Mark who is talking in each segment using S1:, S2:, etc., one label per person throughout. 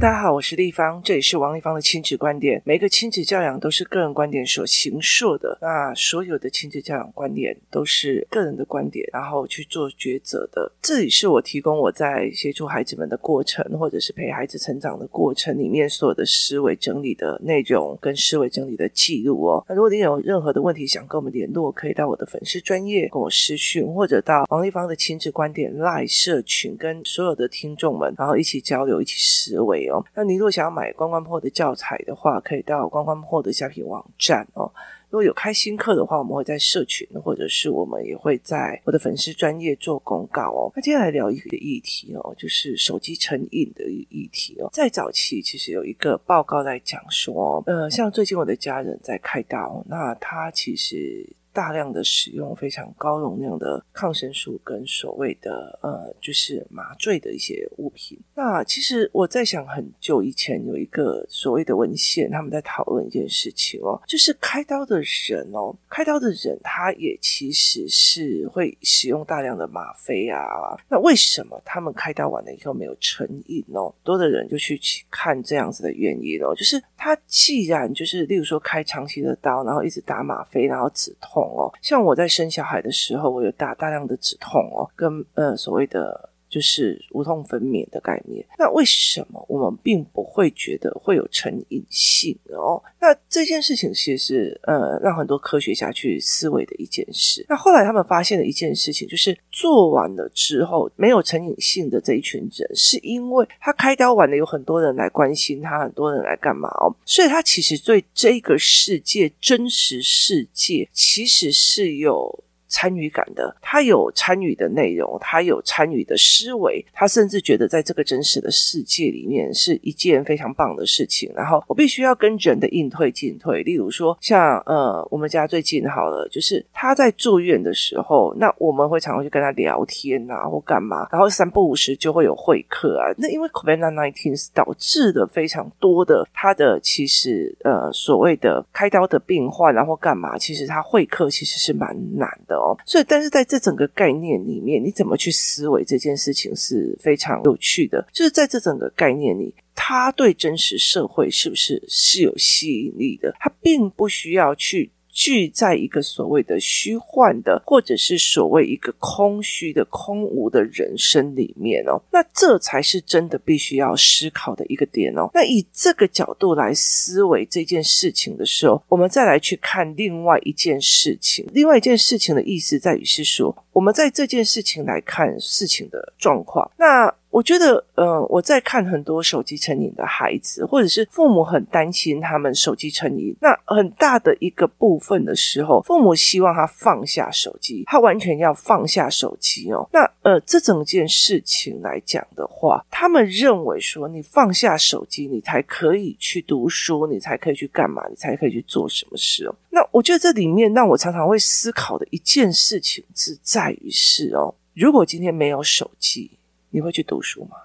S1: 大家好，我是丽芳，这里是王丽芳的亲子观点。每个亲子教养都是个人观点所形塑的，那所有的亲子教养观点都是个人的观点，然后去做抉择的。这里是我提供我在协助孩子们的过程，或者是陪孩子成长的过程里面所有的思维整理的内容跟思维整理的记录哦。那如果你有任何的问题想跟我们联络，可以到我的粉丝专业跟我私讯，或者到王丽芳的亲子观点 Live 社群，跟所有的听众们，然后一起交流，一起思维。那你如果想要买关关破的教材的话，可以到关关破的虾皮网站哦。如果有开新课的话，我们会在社群，或者是我们也会在我的粉丝专业做公告哦。那接下来聊一个议题哦，就是手机成瘾的议题哦。在早期其实有一个报告在讲说，呃，像最近我的家人在开刀，那他其实。大量的使用非常高容量的抗生素跟所谓的呃，就是麻醉的一些物品。那其实我在想，很久以前有一个所谓的文献，他们在讨论一件事情哦，就是开刀的人哦，开刀的人他也其实是会使用大量的吗啡啊。那为什么他们开刀完了以后没有成瘾哦？多的人就去看这样子的原因哦，就是他既然就是例如说开长期的刀，然后一直打吗啡，然后止痛。哦，像我在生小孩的时候，我有大大量的止痛哦，跟呃所谓的。就是无痛分娩的概念。那为什么我们并不会觉得会有成瘾性哦？那这件事情其实是呃让很多科学家去思维的一件事。那后来他们发现了一件事情，就是做完了之后没有成瘾性的这一群人，是因为他开刀完了，有很多人来关心他，很多人来干嘛哦？所以他其实对这个世界真实世界其实是有。参与感的，他有参与的内容，他有参与的思维，他甚至觉得在这个真实的世界里面是一件非常棒的事情。然后我必须要跟人的应退进退，例如说像呃，我们家最近好了，就是他在住院的时候，那我们会常常去跟他聊天啊，或干嘛，然后三不五时就会有会客啊。那因为 COVID-19 导致的非常多的他的其实呃所谓的开刀的病患，然后干嘛，其实他会客其实是蛮难的。所以，但是在这整个概念里面，你怎么去思维这件事情是非常有趣的。就是在这整个概念里，他对真实社会是不是是有吸引力的？他并不需要去。聚在一个所谓的虚幻的，或者是所谓一个空虚的、空无的人生里面哦，那这才是真的必须要思考的一个点哦。那以这个角度来思维这件事情的时候，我们再来去看另外一件事情。另外一件事情的意思在于是说，我们在这件事情来看事情的状况。那我觉得，呃，我在看很多手机成瘾的孩子，或者是父母很担心他们手机成瘾。那很大的一个部分的时候，父母希望他放下手机，他完全要放下手机哦。那呃，这整件事情来讲的话，他们认为说，你放下手机，你才可以去读书，你才可以去干嘛，你才可以去做什么事哦。那我觉得这里面让我常常会思考的一件事情是在于是哦，如果今天没有手机。你会去读书吗？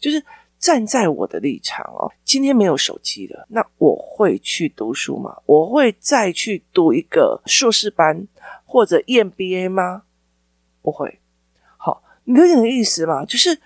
S1: 就是站在我的立场哦，今天没有手机了，那我会去读书吗？我会再去读一个硕士班或者 EMBA 吗？不会。好，你有点意思吗？就是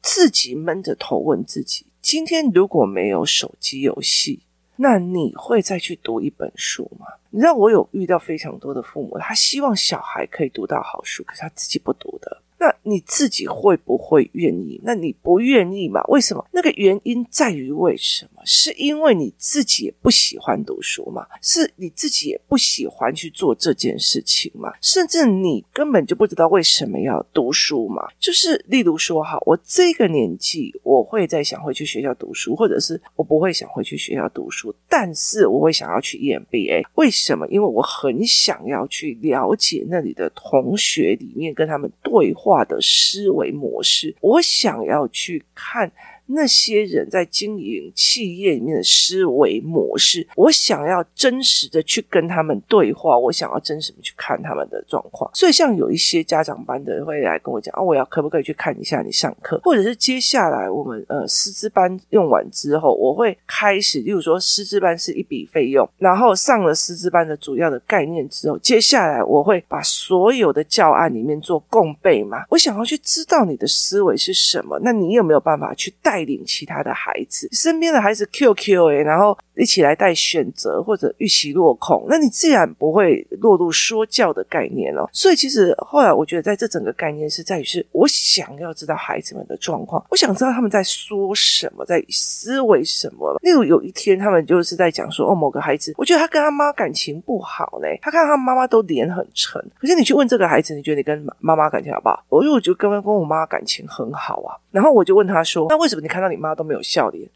S1: 自己闷着头问自己：今天如果没有手机游戏，那你会再去读一本书吗？你知道我有遇到非常多的父母，他希望小孩可以读到好书，可是他自己不读的。那你自己会不会愿意？那你不愿意嘛？为什么？那个原因在于为什么？是因为你自己也不喜欢读书吗？是你自己也不喜欢去做这件事情吗？甚至你根本就不知道为什么要读书吗？就是例如说，哈，我这个年纪，我会在想回去学校读书，或者是我不会想回去学校读书，但是我会想要去 EMBA。为什么？因为我很想要去了解那里的同学里面跟他们对话。化的思维模式，我想要去看。那些人在经营企业里面的思维模式，我想要真实的去跟他们对话，我想要真实的去看他们的状况。所以，像有一些家长班的会来跟我讲啊，我要可不可以去看一下你上课，或者是接下来我们呃师资班用完之后，我会开始，例如说师资班是一笔费用，然后上了师资班的主要的概念之后，接下来我会把所有的教案里面做共备嘛，我想要去知道你的思维是什么，那你有没有办法去带带领其他的孩子，身边的孩子 QQ 哎，然后一起来带选择或者预期落空，那你自然不会落入说教的概念哦。所以其实后来我觉得，在这整个概念是在于，是我想要知道孩子们的状况，我想知道他们在说什么，在思维什么。例如有一天，他们就是在讲说，哦，某个孩子，我觉得他跟他妈感情不好嘞，他看他妈妈都脸很沉。可是你去问这个孩子，你觉得你跟妈妈感情好不好？我说，我就跟跟我妈感情很好啊。然后我就问他说，那为什么你看到你妈都没有笑脸？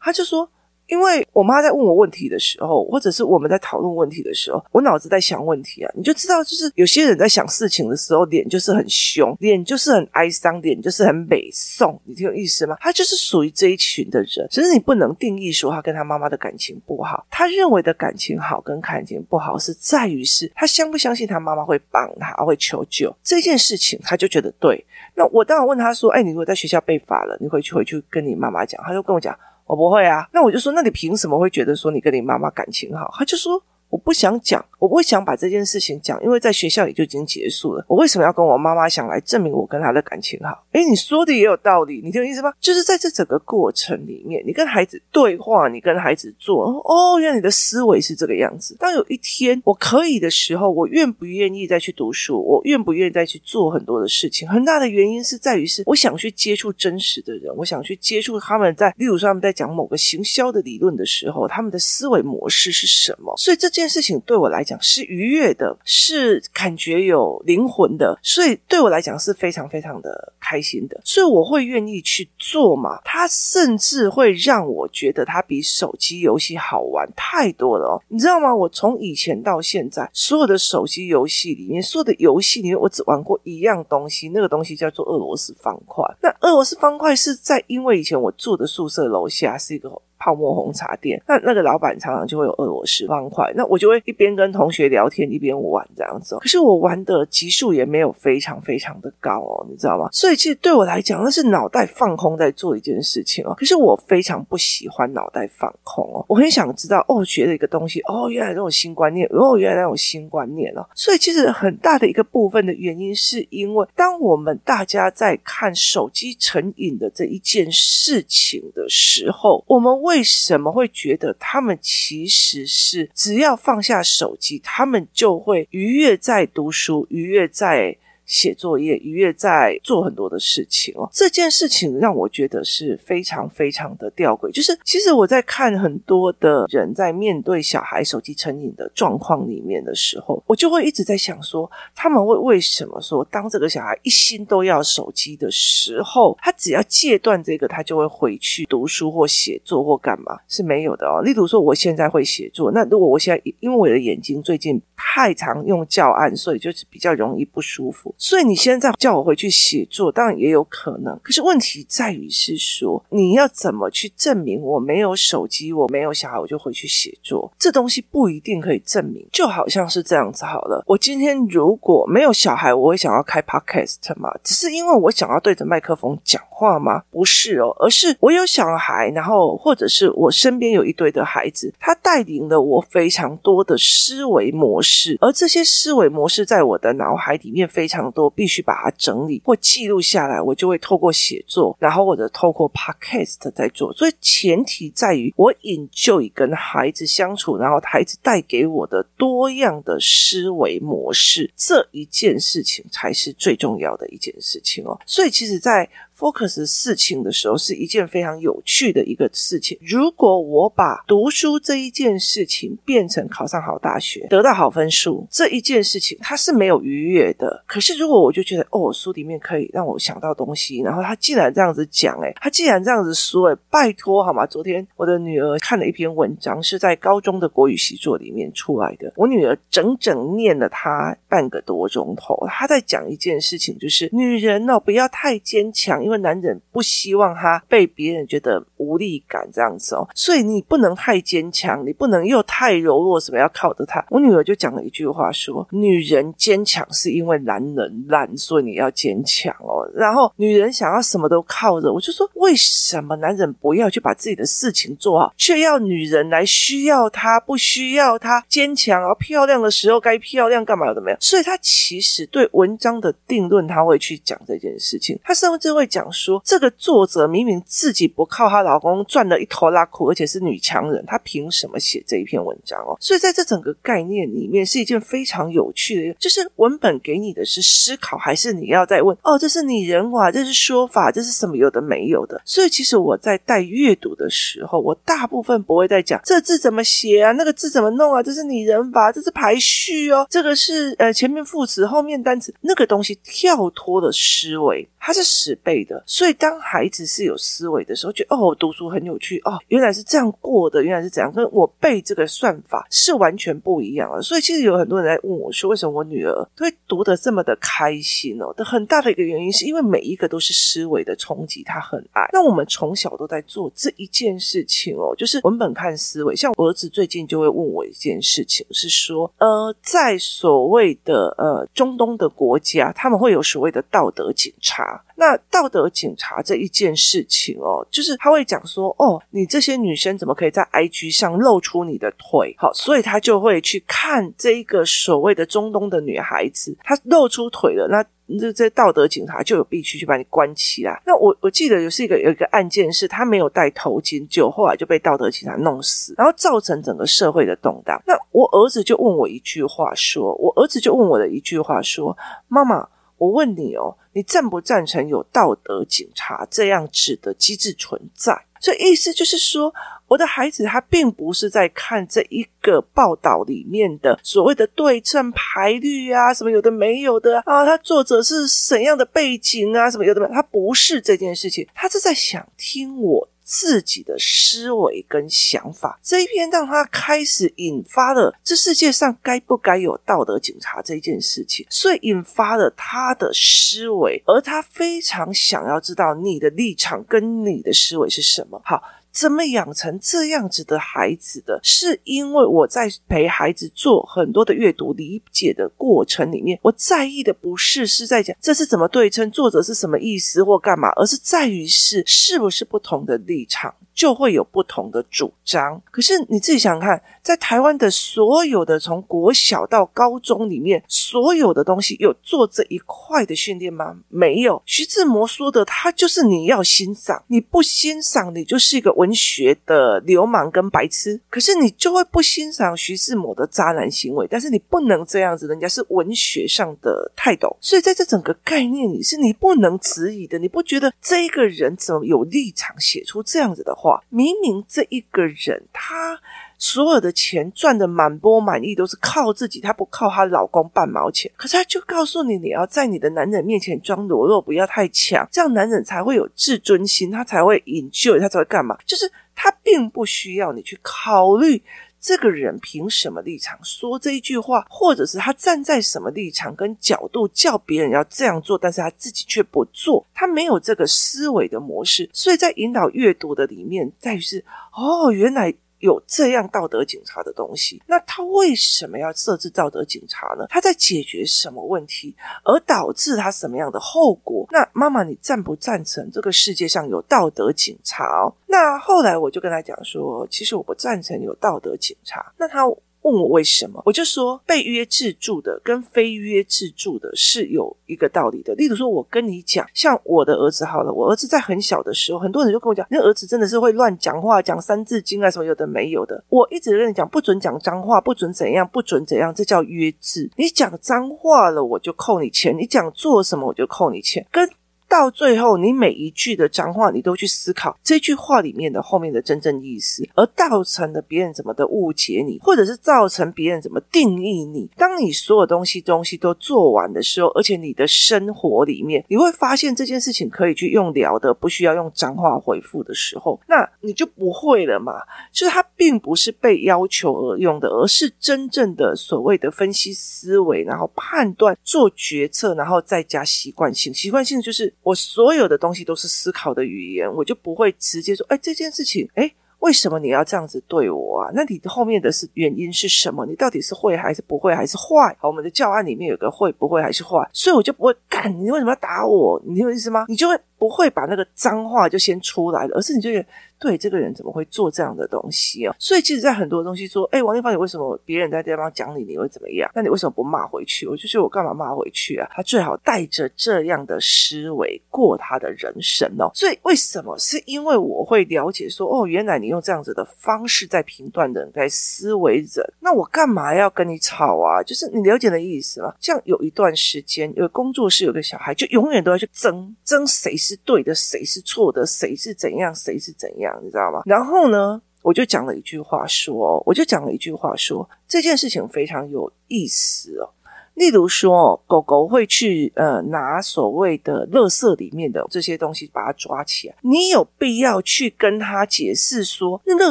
S1: 他就说。因为我妈在问我问题的时候，或者是我们在讨论问题的时候，我脑子在想问题啊，你就知道，就是有些人在想事情的时候，脸就是很凶，脸就是很哀伤，脸就是很美。送，你听有意思吗？他就是属于这一群的人。其实你不能定义说他跟他妈妈的感情不好，他认为的感情好跟感情不好是在于是他相不相信他妈妈会帮他，会求救这件事情，他就觉得对。那我当然问他说：“哎，你如果在学校被罚了，你回去回去跟你妈妈讲。”他就跟我讲。我不会啊，那我就说，那你凭什么会觉得说你跟你妈妈感情好？他就说。我不想讲，我不会想把这件事情讲，因为在学校里就已经结束了。我为什么要跟我妈妈想来证明我跟她的感情好？诶，你说的也有道理，你听我意思吗？就是在这整个过程里面，你跟孩子对话，你跟孩子做，哦，原来你的思维是这个样子。当有一天我可以的时候，我愿不愿意再去读书？我愿不愿意再去做很多的事情？很大的原因是在于是我想去接触真实的人，我想去接触他们在，例如说他们在讲某个行销的理论的时候，他们的思维模式是什么？所以。这件事情对我来讲是愉悦的，是感觉有灵魂的，所以对我来讲是非常非常的开心的，所以我会愿意去做嘛。它甚至会让我觉得它比手机游戏好玩太多了，你知道吗？我从以前到现在，所有的手机游戏里面，所有的游戏里面，我只玩过一样东西，那个东西叫做俄罗斯方块。那俄罗斯方块是在因为以前我住的宿舍楼下是一个。泡沫红茶店，那那个老板常常就会有俄罗斯方块，那我就会一边跟同学聊天一边玩这样子。可是我玩的级数也没有非常非常的高哦，你知道吗？所以其实对我来讲，那是脑袋放空在做一件事情哦。可是我非常不喜欢脑袋放空哦，我很想知道哦，学了一个东西哦，原来那种新观念哦，原来那种新观念哦。所以其实很大的一个部分的原因，是因为当我们大家在看手机成瘾的这一件事情的时候，我们。为什么会觉得他们其实是只要放下手机，他们就会愉悦在读书，愉悦在。写作业，愉悦在做很多的事情哦。这件事情让我觉得是非常非常的吊诡。就是其实我在看很多的人在面对小孩手机成瘾的状况里面的时候，我就会一直在想说，他们会为什么说，当这个小孩一心都要手机的时候，他只要戒断这个，他就会回去读书或写作或干嘛？是没有的哦。例如说，我现在会写作，那如果我现在因为我的眼睛最近太常用教案，所以就是比较容易不舒服。所以你现在叫我回去写作，当然也有可能。可是问题在于是说，你要怎么去证明我没有手机，我没有小孩，我就回去写作？这东西不一定可以证明。就好像是这样子好了，我今天如果没有小孩，我会想要开 podcast 吗？只是因为我想要对着麦克风讲话吗？不是哦，而是我有小孩，然后或者是我身边有一堆的孩子，他带领了我非常多的思维模式，是而这些思维模式在我的脑海里面非常。多必须把它整理或记录下来，我就会透过写作，然后或者透过 podcast 在做。所以前提在于我 enjoy 跟孩子相处，然后孩子带给我的多样的思维模式，这一件事情才是最重要的一件事情哦。所以其实，在 focus 事情的时候是一件非常有趣的一个事情。如果我把读书这一件事情变成考上好大学、得到好分数这一件事情，它是没有愉悦的。可是如果我就觉得哦，书里面可以让我想到东西，然后他既然这样子讲，诶，他既然这样子说，诶，拜托好吗？昨天我的女儿看了一篇文章，是在高中的国语习作里面出来的。我女儿整整念了他半个多钟头，她在讲一件事情，就是女人哦，不要太坚强。因为男人不希望他被别人觉得无力感这样子哦，所以你不能太坚强，你不能又太柔弱，什么要靠着他。我女儿就讲了一句话说：“女人坚强是因为男人烂，所以你要坚强哦。”然后女人想要什么都靠着，我就说：为什么男人不要去把自己的事情做好，却要女人来需要他？不需要他坚强啊，漂亮的时候该漂亮干嘛怎么样？所以他其实对文章的定论，他会去讲这件事情，他甚至会讲讲。说，这个作者明明自己不靠她老公赚了一头拉苦，而且是女强人，她凭什么写这一篇文章哦？所以在这整个概念里面，是一件非常有趣的，就是文本给你的是思考，还是你要再问哦？这是拟人化，这是说法，这是什么有的没有的？所以其实我在带阅读的时候，我大部分不会再讲这字怎么写啊，那个字怎么弄啊，这是拟人法，这是排序哦，这个是呃前面副词后面单词，那个东西跳脱的思维。它是十倍的，所以当孩子是有思维的时候，觉得哦，读书很有趣哦，原来是这样过的，原来是这样，跟我背这个算法是完全不一样了。所以其实有很多人在问我说，为什么我女儿会读得这么的开心哦？的很大的一个原因是因为每一个都是思维的冲击，她很爱。那我们从小都在做这一件事情哦，就是文本看思维。像我儿子最近就会问我一件事情，是说呃，在所谓的呃中东的国家，他们会有所谓的道德警察。那道德警察这一件事情哦，就是他会讲说，哦，你这些女生怎么可以在 IG 上露出你的腿？好，所以他就会去看这一个所谓的中东的女孩子，她露出腿了，那这这道德警察就有必须去把你关起来。那我我记得有是一个有一个案件是，他没有戴头巾，就后来就被道德警察弄死，然后造成整个社会的动荡。那我儿子就问我一句话说，我儿子就问我的一句话说，妈妈。我问你哦，你赞不赞成有道德警察这样子的机制存在？所以意思就是说，我的孩子他并不是在看这一个报道里面的所谓的对称排律啊，什么有的没有的啊，他作者是怎样的背景啊，什么有的没有，他不是这件事情，他是在想听我。自己的思维跟想法，这一篇让他开始引发了这世界上该不该有道德警察这件事情，所以引发了他的思维，而他非常想要知道你的立场跟你的思维是什么。好。怎么养成这样子的孩子的？是因为我在陪孩子做很多的阅读理解的过程里面，我在意的不是是在讲这是怎么对称，作者是什么意思或干嘛，而是在于是是不是不同的立场。就会有不同的主张。可是你自己想想看，在台湾的所有的从国小到高中里面，所有的东西有做这一块的训练吗？没有。徐志摩说的，他就是你要欣赏，你不欣赏，你就是一个文学的流氓跟白痴。可是你就会不欣赏徐志摩的渣男行为，但是你不能这样子，人家是文学上的泰斗。所以在这整个概念里，是你不能质疑的。你不觉得这一个人怎么有立场写出这样子的话？明明这一个人，他所有的钱赚的满钵满意，都是靠自己，她不靠她老公半毛钱。可是她就告诉你，你要在你的男人面前装柔弱，不要太强，这样男人才会有自尊心，他才会引咎他才会干嘛？就是他并不需要你去考虑。这个人凭什么立场说这一句话，或者是他站在什么立场跟角度叫别人要这样做，但是他自己却不做，他没有这个思维的模式，所以在引导阅读的里面，在于是哦，原来。有这样道德警察的东西，那他为什么要设置道德警察呢？他在解决什么问题，而导致他什么样的后果？那妈妈，你赞不赞成这个世界上有道德警察哦？那后来我就跟他讲说，其实我不赞成有道德警察。那他。问我为什么，我就说被约制住的跟非约制住的是有一个道理的。例如说，我跟你讲，像我的儿子好了，我儿子在很小的时候，很多人就跟我讲，那儿子真的是会乱讲话，讲三字经啊什么有的没有的。我一直跟你讲，不准讲脏话，不准怎样，不准怎样，这叫约制。你讲脏话了，我就扣你钱；你讲做什么，我就扣你钱。跟到最后，你每一句的脏话，你都去思考这句话里面的后面的真正意思，而造成了别人怎么的误解你，或者是造成别人怎么定义你。当你所有东西东西都做完的时候，而且你的生活里面，你会发现这件事情可以去用聊的，不需要用脏话回复的时候，那你就不会了嘛。就是它并不是被要求而用的，而是真正的所谓的分析思维，然后判断做决策，然后再加习惯性。习惯性就是。我所有的东西都是思考的语言，我就不会直接说，哎，这件事情，哎，为什么你要这样子对我啊？那你后面的是原因是什么？你到底是会还是不会，还是坏？好，我们的教案里面有个会不会还是坏，所以我就不会干，你为什么要打我？你有意思吗？你就会。不会把那个脏话就先出来了，而是你就觉得。对这个人怎么会做这样的东西哦？所以其实，在很多东西说，哎，王丽芳，你为什么别人在地方讲你，你会怎么样？那你为什么不骂回去？我就觉得我干嘛骂回去啊？他最好带着这样的思维过他的人生哦。所以为什么？是因为我会了解说，哦，原来你用这样子的方式在评断人，在思维人，那我干嘛要跟你吵啊？就是你了解的意思吗？像有一段时间，有工作室有个小孩，就永远都要去争争谁是对的，谁是错的，谁是怎样，谁是怎样。你知道吗？然后呢，我就讲了一句话说，我就讲了一句话说，这件事情非常有意思哦。例如说，狗狗会去呃拿所谓的垃圾里面的这些东西，把它抓起来。你有必要去跟他解释说，那垃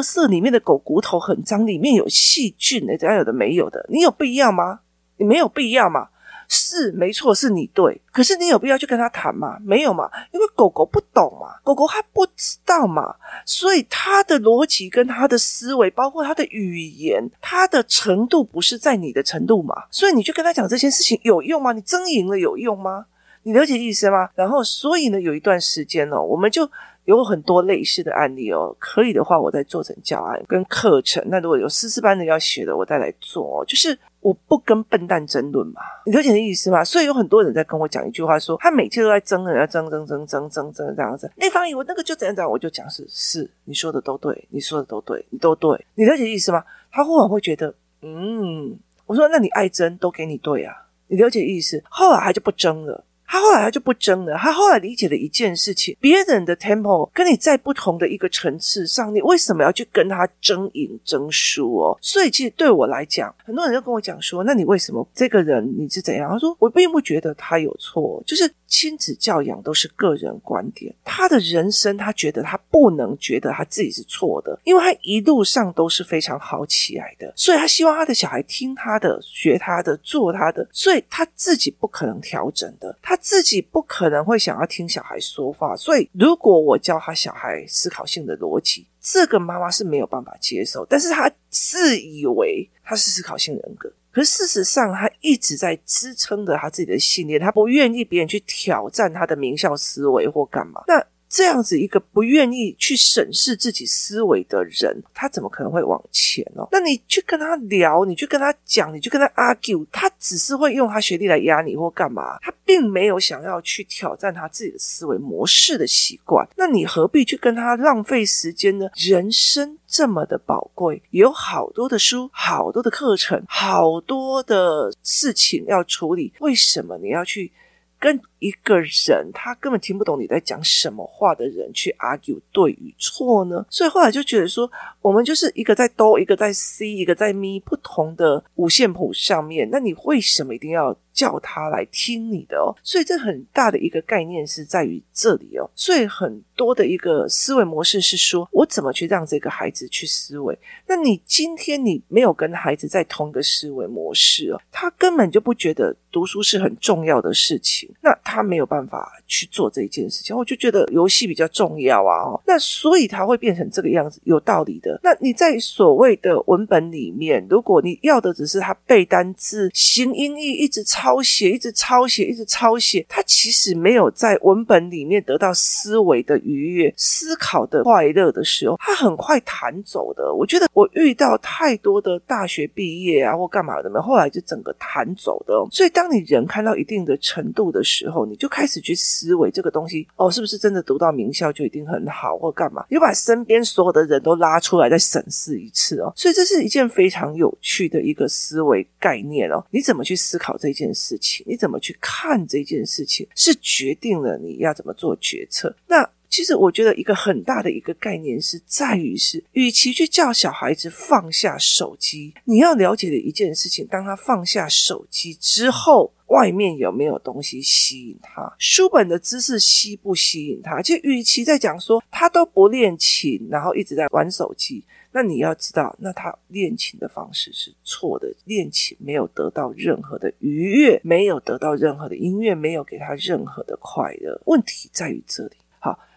S1: 圾里面的狗骨头很脏，里面有细菌的，怎样有的没有的？你有必要吗？你没有必要嘛？是没错，是你对。可是你有必要去跟他谈吗？没有嘛，因为狗狗不懂嘛，狗狗还不知道嘛，所以他的逻辑跟他的思维，包括他的语言，他的程度不是在你的程度嘛。所以你去跟他讲这件事情有用吗？你争赢了有用吗？你了解意思吗？然后，所以呢，有一段时间、哦，我们就。有很多类似的案例哦，可以的话，我再做成教案跟课程。那如果有师资班的要学的，我再来做。就是我不跟笨蛋争论嘛，你了解的意思吗？所以有很多人在跟我讲一句话说，他每次都在争，人家争争争争争争这样子。那方以为那个就怎样讲，我就讲是是，你说的都对，你说的都对，你都对，你了解意思吗？他忽然会觉得，嗯，我说那你爱争都给你对啊，你了解意思？后来他就不争了。他后来他就不争了，他后来理解了一件事情：别人的 tempo 跟你在不同的一个层次上，你为什么要去跟他争赢争输哦？所以其实对我来讲，很多人就跟我讲说：“那你为什么这个人你是怎样？”他说：“我并不觉得他有错，就是。”亲子教养都是个人观点，他的人生他觉得他不能觉得他自己是错的，因为他一路上都是非常好起来的，所以他希望他的小孩听他的、学他的、做他的，所以他自己不可能调整的，他自己不可能会想要听小孩说话。所以如果我教他小孩思考性的逻辑，这个妈妈是没有办法接受，但是他自以为他是思考性人格。可是事实上，他一直在支撑着他自己的信念，他不愿意别人去挑战他的名校思维或干嘛。那这样子一个不愿意去审视自己思维的人，他怎么可能会往前呢？那你去跟他聊，你去跟他讲，你去跟他 argue，他只是会用他学历来压你或干嘛，他并没有想要去挑战他自己的思维模式的习惯。那你何必去跟他浪费时间呢？人生这么的宝贵，有好多的书，好多的课程，好多的事情要处理，为什么你要去跟一个人，他根本听不懂你在讲什么话的人去 argue 对与错呢？所以后来就觉得说，我们就是一个在哆，一个在 C，一个在咪，不同的五线谱上面。那你为什么一定要叫他来听你的哦？所以这很大的一个概念是在于这里哦。所以很多的一个思维模式是说，我怎么去让这个孩子去思维？那你今天你没有跟孩子在同一个思维模式哦，他根本就不觉得读书是很重要的事情。那他没有办法去做这一件事情，我就觉得游戏比较重要啊，那所以他会变成这个样子，有道理的。那你在所谓的文本里面，如果你要的只是他背单字、形音义，一直抄写，一直抄写，一直抄写，他其实没有在文本里面得到思维的愉悦、思考的快乐的时候，他很快弹走的。我觉得我遇到太多的大学毕业啊或干嘛的，后来就整个弹走的。所以当你人看到一定的程度的时候，你就开始去思维这个东西哦，是不是真的读到名校就一定很好，或干嘛？你就把身边所有的人都拉出来再审视一次哦。所以这是一件非常有趣的一个思维概念哦。你怎么去思考这件事情？你怎么去看这件事情？是决定了你要怎么做决策。那其实我觉得一个很大的一个概念是在于是，与其去叫小孩子放下手机，你要了解的一件事情，当他放下手机之后。外面有没有东西吸引他？书本的知识吸不吸引他？就与其在讲说他都不练琴，然后一直在玩手机，那你要知道，那他练琴的方式是错的。练琴没有得到任何的愉悦，没有得到任何的音乐，没有给他任何的快乐。问题在于这里。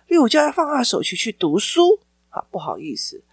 S1: 好，因为我叫他放下手机去读书。啊，不好意思，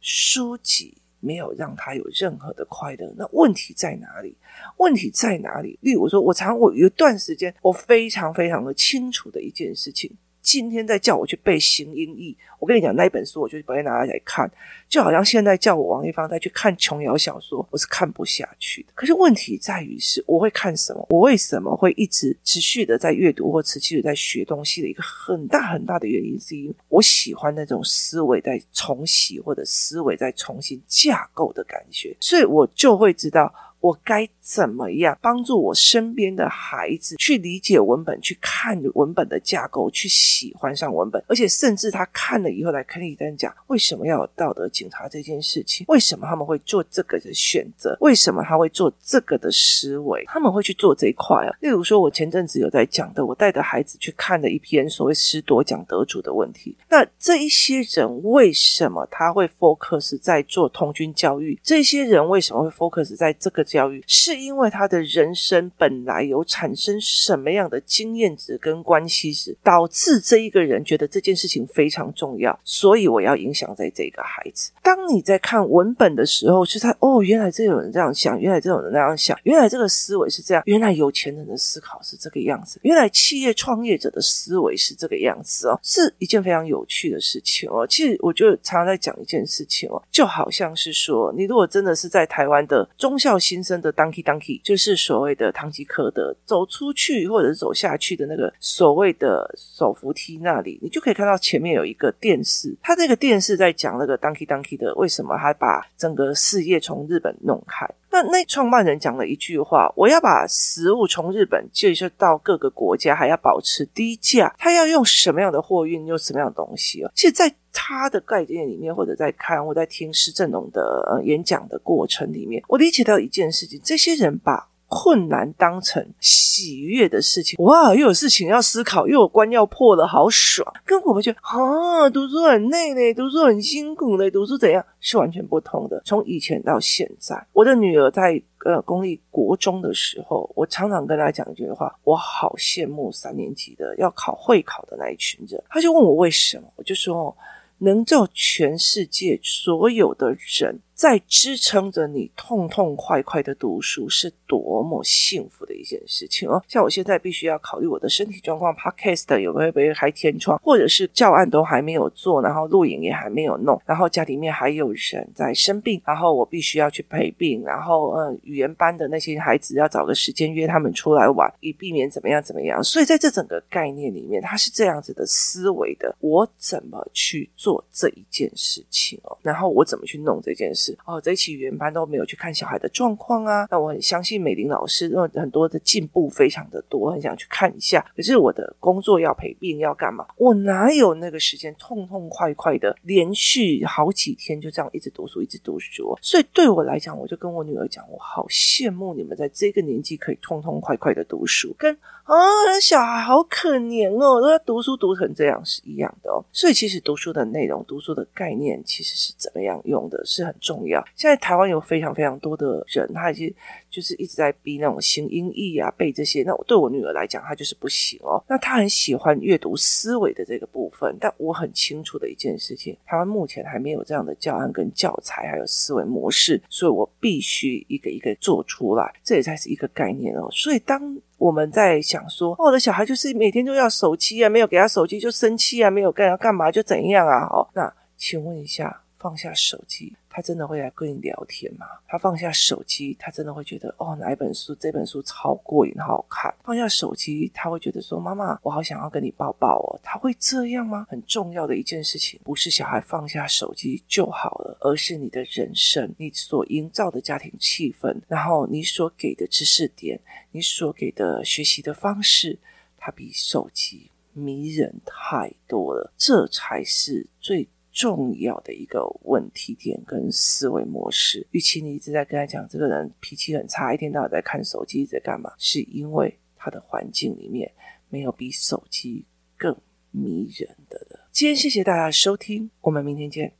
S1: 书籍。没有让他有任何的快乐，那问题在哪里？问题在哪里？例如说，我常我有一段时间，我非常非常的清楚的一件事情：今天在叫我去背形音义，我跟你讲那一本书，我就不会拿来看。就好像现在叫我王一芳再去看琼瑶小说，我是看不下去的。可是问题在于是，我会看什么？我为什么会一直持续的在阅读或持续的在学东西的一个很大很大的原因，是因为我喜欢那种思维在重洗或者思维在重新架构的感觉，所以我就会知道。我该怎么样帮助我身边的孩子去理解文本，去看文本的架构，去喜欢上文本，而且甚至他看了以后来跟你讲，为什么要有道德警察这件事情？为什么他们会做这个的选择？为什么他会做这个的思维？他们会去做这一块啊？例如说，我前阵子有在讲的，我带着孩子去看了一篇所谓师铎奖得主的问题。那这一些人为什么他会 focus 在做童军教育？这些人为什么会 focus 在这个？教育是因为他的人生本来有产生什么样的经验值跟关系值，导致这一个人觉得这件事情非常重要，所以我要影响在这个孩子。当你在看文本的时候，是他哦，原来这种人这样想，原来这种人那样想，原来这个思维是这样，原来有钱人的思考是这个样子，原来企业创业者的思维是这个样子哦，是一件非常有趣的事情哦。其实我就常常在讲一件事情哦，就好像是说，你如果真的是在台湾的忠孝新新生的 donkey donkey，就是所谓的唐吉诃德走出去或者是走下去的那个所谓的手扶梯那里，你就可以看到前面有一个电视，他这个电视在讲那个 donkey donkey 的为什么他把整个事业从日本弄开。那那创办人讲了一句话：我要把食物从日本介绍到各个国家，还要保持低价。他要用什么样的货运，用什么样的东西哦？其实，在他的概念里面，或者在看或在听施正荣的演讲的过程里面，我理解到一件事情：这些人把。困难当成喜悦的事情，哇！又有事情要思考，又有关要破了，好爽！跟我们觉得啊，读书很累嘞，读书很辛苦嘞，读书怎样是完全不同的。从以前到现在，我的女儿在呃公立国中的时候，我常常跟她讲一句话：我好羡慕三年级的要考会考的那一群人。她就问我为什么，我就说，能叫全世界所有的人。在支撑着你痛痛快快的读书，是多么幸福的一件事情哦！像我现在必须要考虑我的身体状况，Podcast 有没有被开天窗，或者是教案都还没有做，然后录影也还没有弄，然后家里面还有人在生病，然后我必须要去陪病，然后嗯，语言班的那些孩子要找个时间约他们出来玩，以避免怎么样怎么样。所以在这整个概念里面，它是这样子的思维的：我怎么去做这一件事情哦？然后我怎么去弄这件事？哦，这一期语言班都没有去看小孩的状况啊。那我很相信美玲老师，因为很多的进步非常的多，很想去看一下。可是我的工作要陪病要干嘛？我哪有那个时间痛痛快快的连续好几天就这样一直读书，一直读书？所以对我来讲，我就跟我女儿讲，我好羡慕你们在这个年纪可以痛痛快快的读书，跟啊小孩好可怜哦，都要读书读成这样是一样的哦。所以其实读书的内容、读书的概念其实是怎么样用的，是很重重。要现在台湾有非常非常多的人，他已经就是一直在逼那种形音义啊，背这些。那我对我女儿来讲，她就是不行哦。那她很喜欢阅读思维的这个部分，但我很清楚的一件事情，台湾目前还没有这样的教案跟教材，还有思维模式，所以我必须一个一个做出来，这也才是一个概念哦。所以当我们在想说，哦，我的小孩就是每天都要手机啊，没有给他手机就生气啊，没有干要干嘛就怎样啊？好，那请问一下，放下手机。他真的会来跟你聊天吗？他放下手机，他真的会觉得哦，哪一本书？这本书超过瘾，好好看。放下手机，他会觉得说：“妈妈，我好想要跟你抱抱哦。”他会这样吗？很重要的一件事情，不是小孩放下手机就好了，而是你的人生，你所营造的家庭气氛，然后你所给的知识点，你所给的学习的方式，它比手机迷人太多了。这才是最。重要的一个问题点跟思维模式，与其你一直在跟他讲这个人脾气很差，一天到晚在看手机，在干嘛？是因为他的环境里面没有比手机更迷人的了。今天谢谢大家收听，我们明天见。